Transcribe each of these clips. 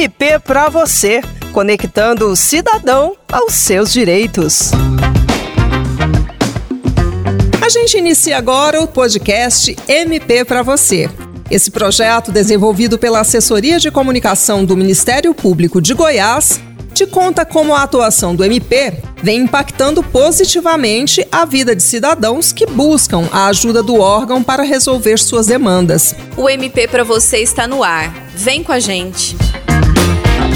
MP para você, conectando o cidadão aos seus direitos. A gente inicia agora o podcast MP para você. Esse projeto, desenvolvido pela Assessoria de Comunicação do Ministério Público de Goiás, te conta como a atuação do MP vem impactando positivamente a vida de cidadãos que buscam a ajuda do órgão para resolver suas demandas. O MP para você está no ar. Vem com a gente.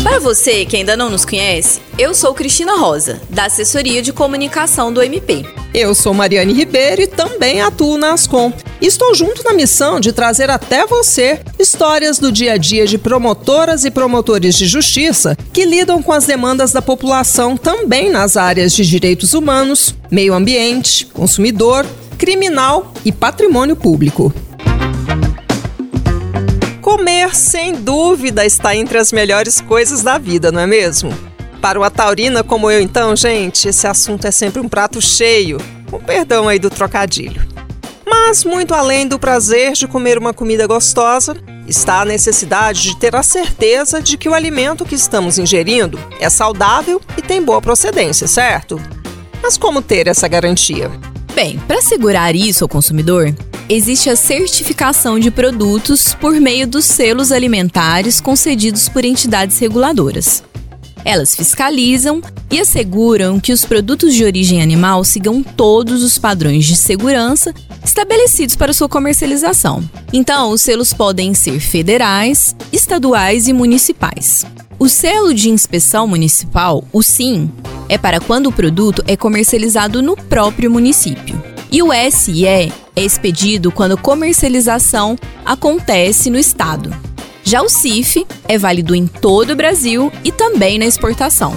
Para você que ainda não nos conhece, eu sou Cristina Rosa, da Assessoria de Comunicação do MP. Eu sou Mariane Ribeiro e também atuo na Ascom. Estou junto na missão de trazer até você histórias do dia a dia de promotoras e promotores de justiça que lidam com as demandas da população também nas áreas de direitos humanos, meio ambiente, consumidor, criminal e patrimônio público. Comer, sem dúvida, está entre as melhores coisas da vida, não é mesmo? Para uma taurina como eu, então, gente, esse assunto é sempre um prato cheio, com perdão aí do trocadilho. Mas, muito além do prazer de comer uma comida gostosa, está a necessidade de ter a certeza de que o alimento que estamos ingerindo é saudável e tem boa procedência, certo? Mas como ter essa garantia? Bem, para assegurar isso ao consumidor, existe a certificação de produtos por meio dos selos alimentares concedidos por entidades reguladoras. Elas fiscalizam e asseguram que os produtos de origem animal sigam todos os padrões de segurança estabelecidos para sua comercialização. Então, os selos podem ser federais, estaduais e municipais. O selo de inspeção municipal, o SIM, é para quando o produto é comercializado no próprio município. E o SE é expedido quando comercialização acontece no estado. Já o CIF é válido em todo o Brasil e também na exportação.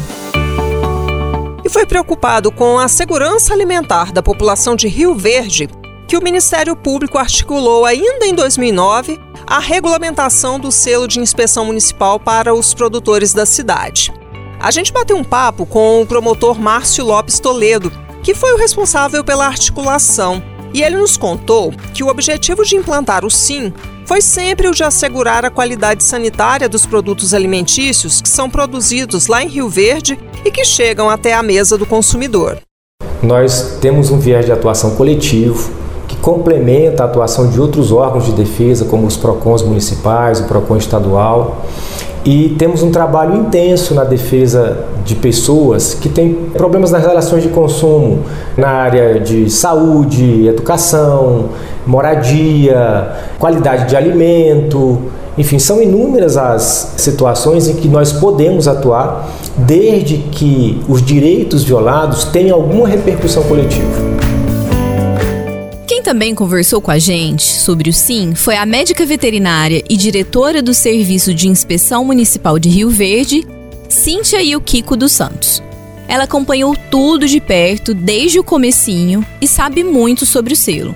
E foi preocupado com a segurança alimentar da população de Rio Verde que o Ministério Público articulou ainda em 2009 a regulamentação do selo de inspeção municipal para os produtores da cidade. A gente bateu um papo com o promotor Márcio Lopes Toledo, que foi o responsável pela articulação, e ele nos contou que o objetivo de implantar o SIM foi sempre o de assegurar a qualidade sanitária dos produtos alimentícios que são produzidos lá em Rio Verde e que chegam até a mesa do consumidor. Nós temos um viés de atuação coletivo que complementa a atuação de outros órgãos de defesa, como os PROCONs municipais, o PROCON estadual. E temos um trabalho intenso na defesa de pessoas que têm problemas nas relações de consumo, na área de saúde, educação, moradia, qualidade de alimento. Enfim, são inúmeras as situações em que nós podemos atuar, desde que os direitos violados tenham alguma repercussão coletiva. Também conversou com a gente sobre o SIM foi a médica veterinária e diretora do Serviço de Inspeção Municipal de Rio Verde, Cíntia Kiko dos Santos. Ela acompanhou tudo de perto desde o comecinho e sabe muito sobre o selo.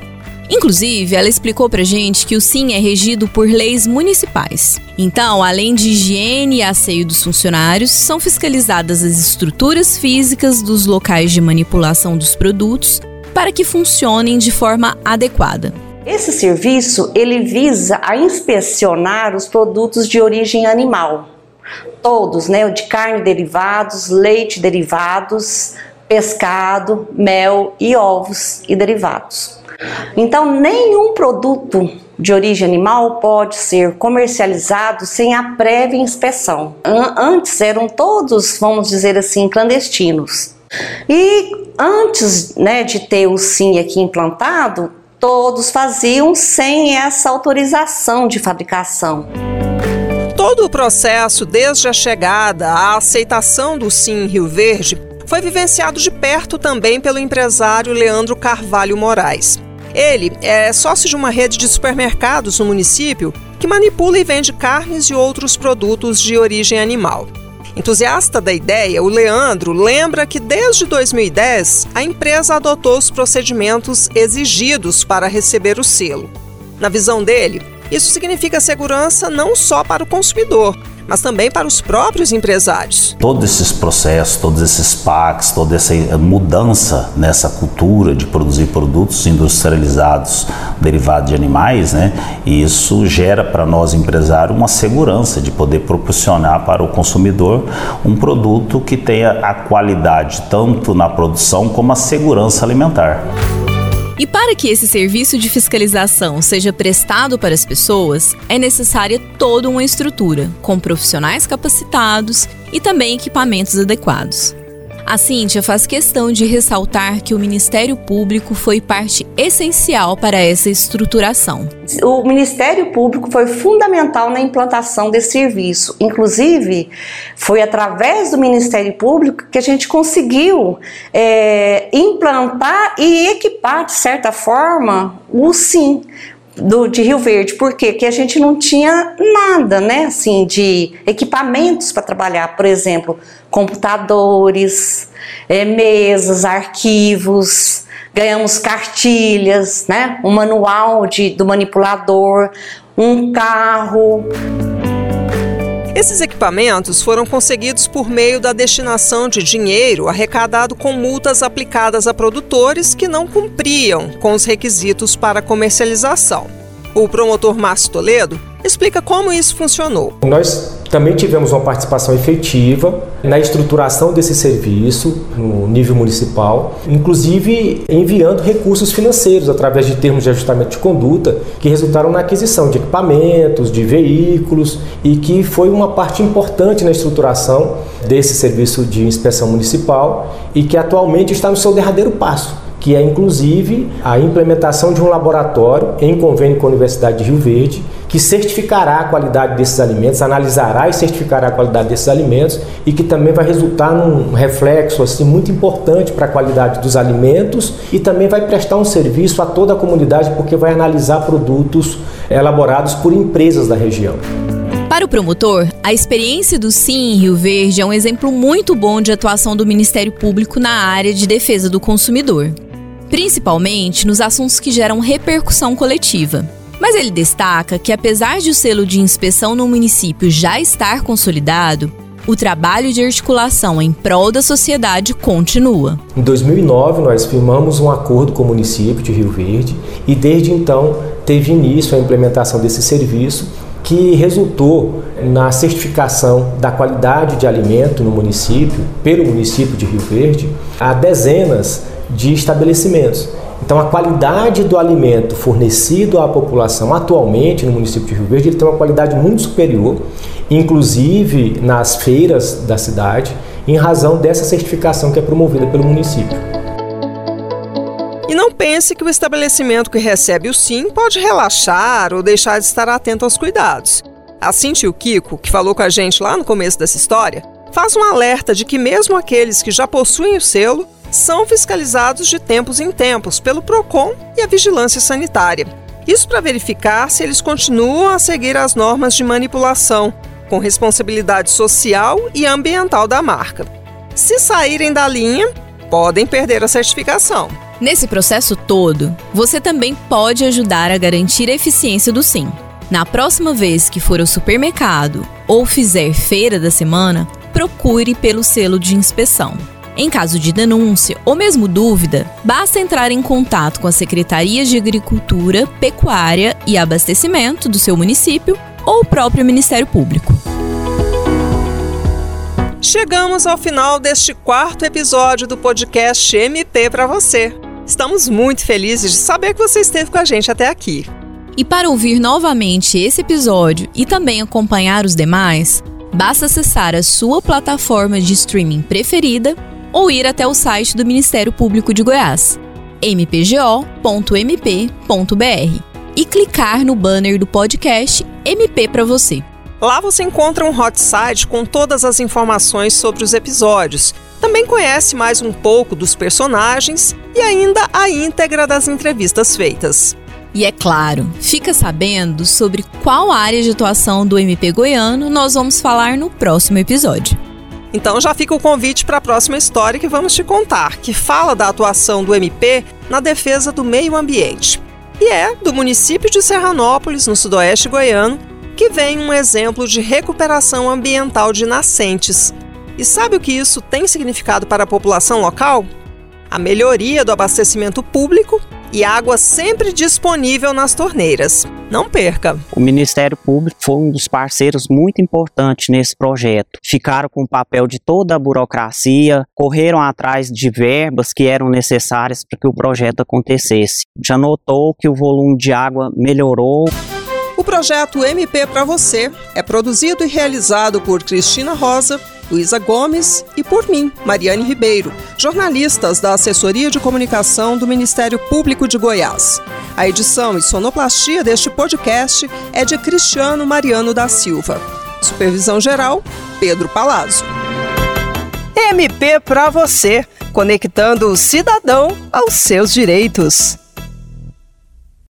Inclusive, ela explicou pra gente que o SIM é regido por leis municipais. Então, além de higiene e asseio dos funcionários, são fiscalizadas as estruturas físicas dos locais de manipulação dos produtos para que funcionem de forma adequada. Esse serviço ele visa a inspecionar os produtos de origem animal, todos, né, de carne derivados, leite derivados, pescado, mel e ovos e derivados. Então, nenhum produto de origem animal pode ser comercializado sem a prévia inspeção. Antes eram todos, vamos dizer assim, clandestinos. E antes né, de ter o SIM aqui implantado, todos faziam sem essa autorização de fabricação. Todo o processo, desde a chegada à aceitação do SIM em Rio Verde, foi vivenciado de perto também pelo empresário Leandro Carvalho Moraes. Ele é sócio de uma rede de supermercados no município que manipula e vende carnes e outros produtos de origem animal. Entusiasta da ideia, o Leandro lembra que desde 2010 a empresa adotou os procedimentos exigidos para receber o selo. Na visão dele, isso significa segurança não só para o consumidor, mas também para os próprios empresários. Todos esses processos, todos esses PACs, toda essa mudança nessa cultura de produzir produtos industrializados derivados de animais, né? Isso gera para nós empresários uma segurança de poder proporcionar para o consumidor um produto que tenha a qualidade tanto na produção como a segurança alimentar. E para que esse serviço de fiscalização seja prestado para as pessoas, é necessária toda uma estrutura, com profissionais capacitados e também equipamentos adequados. A Cíntia faz questão de ressaltar que o Ministério Público foi parte essencial para essa estruturação. O Ministério Público foi fundamental na implantação desse serviço. Inclusive, foi através do Ministério Público que a gente conseguiu é, implantar e equipar, de certa forma, o SIM, do, de Rio Verde, por quê? Porque a gente não tinha nada, né, assim, de equipamentos para trabalhar, por exemplo, computadores, é, mesas, arquivos, ganhamos cartilhas, né, um manual de, do manipulador, um carro. Esses equipamentos foram conseguidos por meio da destinação de dinheiro arrecadado com multas aplicadas a produtores que não cumpriam com os requisitos para comercialização. O promotor Márcio Toledo explica como isso funcionou. Nós também tivemos uma participação efetiva na estruturação desse serviço no nível municipal, inclusive enviando recursos financeiros através de termos de ajustamento de conduta que resultaram na aquisição de equipamentos, de veículos e que foi uma parte importante na estruturação desse serviço de inspeção municipal e que atualmente está no seu derradeiro passo que é inclusive a implementação de um laboratório em convênio com a Universidade de Rio Verde, que certificará a qualidade desses alimentos, analisará e certificará a qualidade desses alimentos e que também vai resultar num reflexo assim muito importante para a qualidade dos alimentos e também vai prestar um serviço a toda a comunidade porque vai analisar produtos elaborados por empresas da região. Para o promotor, a experiência do Sim em Rio Verde é um exemplo muito bom de atuação do Ministério Público na área de defesa do consumidor principalmente nos assuntos que geram repercussão coletiva. Mas ele destaca que, apesar de o selo de inspeção no município já estar consolidado, o trabalho de articulação em prol da sociedade continua. Em 2009, nós firmamos um acordo com o município de Rio Verde e, desde então, teve início a implementação desse serviço que resultou na certificação da qualidade de alimento no município, pelo município de Rio Verde, a dezenas de estabelecimentos. Então, a qualidade do alimento fornecido à população atualmente no município de Rio Verde ele tem uma qualidade muito superior, inclusive nas feiras da cidade, em razão dessa certificação que é promovida pelo município. E não pense que o estabelecimento que recebe o SIM pode relaxar ou deixar de estar atento aos cuidados. Assim, tio Kiko, que falou com a gente lá no começo dessa história, faz um alerta de que mesmo aqueles que já possuem o selo são fiscalizados de tempos em tempos pelo PROCON e a Vigilância Sanitária. Isso para verificar se eles continuam a seguir as normas de manipulação, com responsabilidade social e ambiental da marca. Se saírem da linha, podem perder a certificação. Nesse processo todo, você também pode ajudar a garantir a eficiência do SIM. Na próxima vez que for ao supermercado ou fizer feira da semana, procure pelo selo de inspeção. Em caso de denúncia ou mesmo dúvida, basta entrar em contato com a Secretaria de Agricultura, Pecuária e Abastecimento do seu município ou o próprio Ministério Público. Chegamos ao final deste quarto episódio do podcast MP para você. Estamos muito felizes de saber que você esteve com a gente até aqui. E para ouvir novamente esse episódio e também acompanhar os demais, basta acessar a sua plataforma de streaming preferida ou ir até o site do Ministério Público de Goiás, mpgo.mp.br, e clicar no banner do podcast MP para você. Lá você encontra um hot site com todas as informações sobre os episódios. Também conhece mais um pouco dos personagens e ainda a íntegra das entrevistas feitas. E é claro, fica sabendo sobre qual área de atuação do MP goiano nós vamos falar no próximo episódio. Então já fica o convite para a próxima história que vamos te contar, que fala da atuação do MP na defesa do meio ambiente. E é do município de Serranópolis, no sudoeste goiano, que vem um exemplo de recuperação ambiental de nascentes. E sabe o que isso tem significado para a população local? A melhoria do abastecimento público e água sempre disponível nas torneiras. Não perca! O Ministério Público foi um dos parceiros muito importantes nesse projeto. Ficaram com o papel de toda a burocracia, correram atrás de verbas que eram necessárias para que o projeto acontecesse. Já notou que o volume de água melhorou. O projeto MP para você é produzido e realizado por Cristina Rosa Luísa Gomes e por mim, Mariane Ribeiro, jornalistas da Assessoria de Comunicação do Ministério Público de Goiás. A edição e sonoplastia deste podcast é de Cristiano Mariano da Silva. Supervisão geral, Pedro Palazzo. MP para você, conectando o cidadão aos seus direitos.